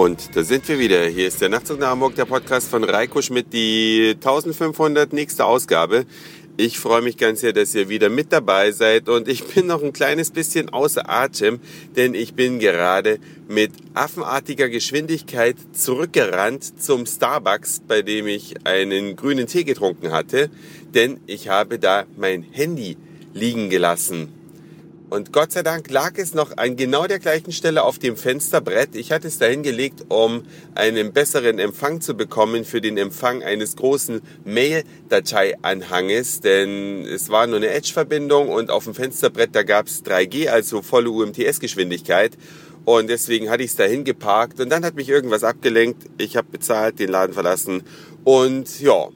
Und da sind wir wieder. Hier ist der Nachtzug nach Hamburg, der Podcast von Reiko Schmidt, die 1500 nächste Ausgabe. Ich freue mich ganz sehr, dass ihr wieder mit dabei seid und ich bin noch ein kleines bisschen außer Atem, denn ich bin gerade mit affenartiger Geschwindigkeit zurückgerannt zum Starbucks, bei dem ich einen grünen Tee getrunken hatte, denn ich habe da mein Handy liegen gelassen. Und Gott sei Dank lag es noch an genau der gleichen Stelle auf dem Fensterbrett. Ich hatte es dahin gelegt, um einen besseren Empfang zu bekommen für den Empfang eines großen Mail-Dateianhanges, denn es war nur eine Edge-Verbindung und auf dem Fensterbrett, da gab es 3G, also volle UMTS-Geschwindigkeit. Und deswegen hatte ich es dahin geparkt und dann hat mich irgendwas abgelenkt. Ich habe bezahlt, den Laden verlassen und ja,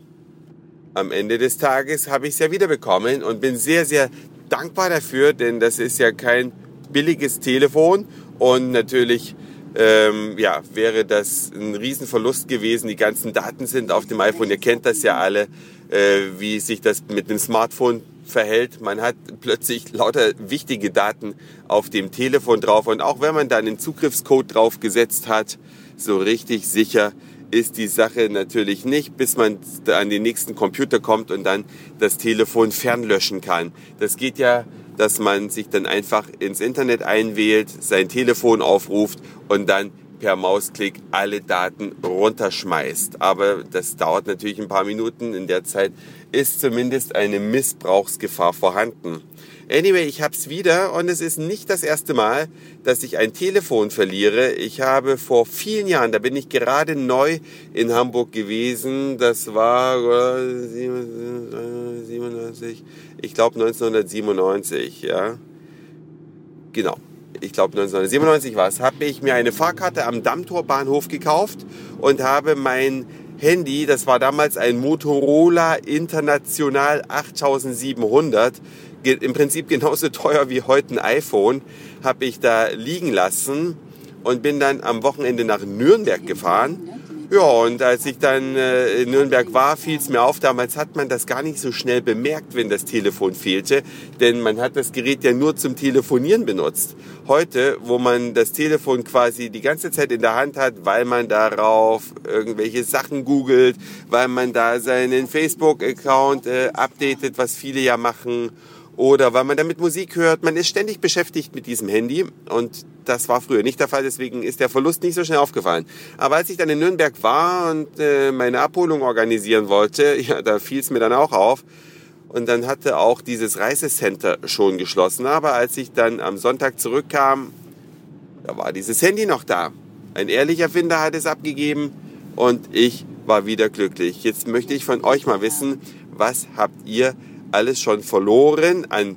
am Ende des Tages habe ich es ja wiederbekommen und bin sehr, sehr dankbar dafür, denn das ist ja kein billiges Telefon und natürlich ähm, ja, wäre das ein Riesenverlust gewesen. Die ganzen Daten sind auf dem iPhone, ihr kennt das ja alle, äh, wie sich das mit dem Smartphone verhält. Man hat plötzlich lauter wichtige Daten auf dem Telefon drauf und auch wenn man da einen Zugriffscode drauf gesetzt hat, so richtig sicher ist die Sache natürlich nicht, bis man an den nächsten Computer kommt und dann das Telefon fernlöschen kann. Das geht ja, dass man sich dann einfach ins Internet einwählt, sein Telefon aufruft und dann per Mausklick alle Daten runterschmeißt. Aber das dauert natürlich ein paar Minuten. In der Zeit ist zumindest eine Missbrauchsgefahr vorhanden. Anyway, ich hab's wieder und es ist nicht das erste Mal, dass ich ein Telefon verliere. Ich habe vor vielen Jahren, da bin ich gerade neu in Hamburg gewesen, das war 97, ich glaube 1997, ja. Genau. Ich glaube 1997 war es, habe ich mir eine Fahrkarte am Dammtorbahnhof gekauft und habe mein Handy, das war damals ein Motorola International 8700, im Prinzip genauso teuer wie heute ein iPhone, habe ich da liegen lassen und bin dann am Wochenende nach Nürnberg gefahren. Ja, und als ich dann äh, in Nürnberg war, fiel es mir auf, damals hat man das gar nicht so schnell bemerkt, wenn das Telefon fehlte, denn man hat das Gerät ja nur zum Telefonieren benutzt. Heute, wo man das Telefon quasi die ganze Zeit in der Hand hat, weil man darauf irgendwelche Sachen googelt, weil man da seinen Facebook-Account äh, updatet, was viele ja machen, oder weil man damit Musik hört. Man ist ständig beschäftigt mit diesem Handy und das war früher nicht der Fall, deswegen ist der Verlust nicht so schnell aufgefallen. Aber als ich dann in Nürnberg war und äh, meine Abholung organisieren wollte, ja, da fiel es mir dann auch auf. Und dann hatte auch dieses Reisecenter schon geschlossen. Aber als ich dann am Sonntag zurückkam, da war dieses Handy noch da. Ein ehrlicher Finder hat es abgegeben und ich war wieder glücklich. Jetzt möchte ich von euch mal wissen, was habt ihr alles schon verloren an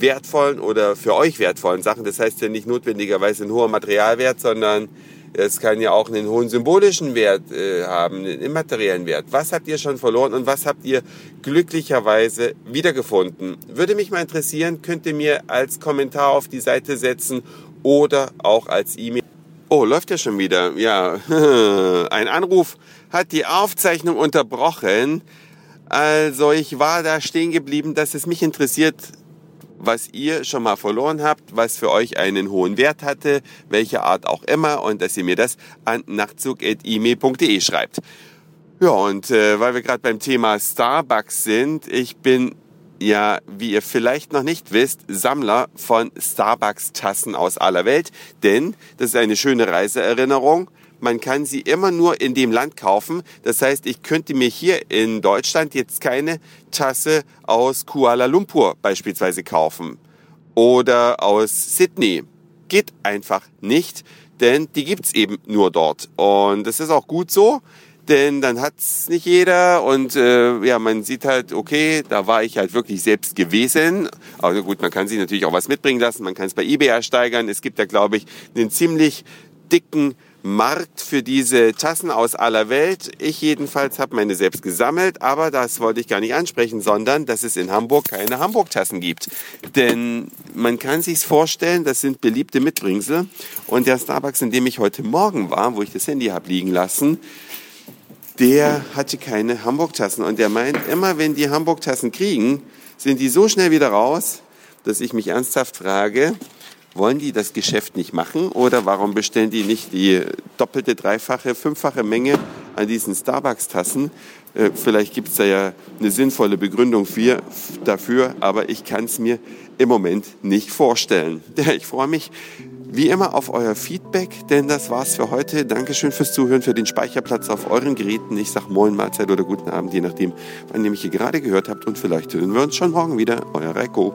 wertvollen oder für euch wertvollen Sachen. Das heißt ja nicht notwendigerweise ein hoher Materialwert, sondern es kann ja auch einen hohen symbolischen Wert äh, haben, einen immateriellen Wert. Was habt ihr schon verloren und was habt ihr glücklicherweise wiedergefunden? Würde mich mal interessieren, könnt ihr mir als Kommentar auf die Seite setzen oder auch als E-Mail. Oh, läuft ja schon wieder. Ja, ein Anruf hat die Aufzeichnung unterbrochen. Also ich war da stehen geblieben, dass es mich interessiert, was ihr schon mal verloren habt, was für euch einen hohen Wert hatte, welche Art auch immer und dass ihr mir das an nachtzug.email.de schreibt. Ja, und äh, weil wir gerade beim Thema Starbucks sind, ich bin ja, wie ihr vielleicht noch nicht wisst, Sammler von Starbucks-Tassen aus aller Welt, denn das ist eine schöne Reiseerinnerung man kann sie immer nur in dem Land kaufen. Das heißt, ich könnte mir hier in Deutschland jetzt keine Tasse aus Kuala Lumpur beispielsweise kaufen oder aus Sydney. Geht einfach nicht, denn die gibt's eben nur dort. Und das ist auch gut so, denn dann hat's nicht jeder und äh, ja, man sieht halt, okay, da war ich halt wirklich selbst gewesen. Aber gut, man kann sich natürlich auch was mitbringen lassen, man kann es bei eBay ersteigern. Es gibt da, glaube ich, einen ziemlich dicken Markt für diese Tassen aus aller Welt. Ich jedenfalls habe meine selbst gesammelt, aber das wollte ich gar nicht ansprechen, sondern dass es in Hamburg keine Hamburg-Tassen gibt. Denn man kann sich's vorstellen, das sind beliebte Mitbringsel. Und der Starbucks, in dem ich heute Morgen war, wo ich das Handy habe liegen lassen, der hatte keine Hamburg-Tassen. Und der meint, immer wenn die Hamburg-Tassen kriegen, sind die so schnell wieder raus, dass ich mich ernsthaft frage, Wollen die das Geschäft nicht machen oder warum bestellen die nicht die doppelte, dreifache, fünffache Menge an diesen Starbucks-Tassen? Äh, vielleicht gibt es da ja eine sinnvolle Begründung für, dafür, aber ich kann es mir im Moment nicht vorstellen. Ich freue mich wie immer auf euer Feedback, denn das war's für heute. Dankeschön fürs Zuhören, für den Speicherplatz auf euren Geräten. Ich sag Moin, Mahlzeit oder guten Abend, je nachdem, wann ihr mich hier gerade gehört habt. Und vielleicht hören wir uns schon morgen wieder. Euer Reiko.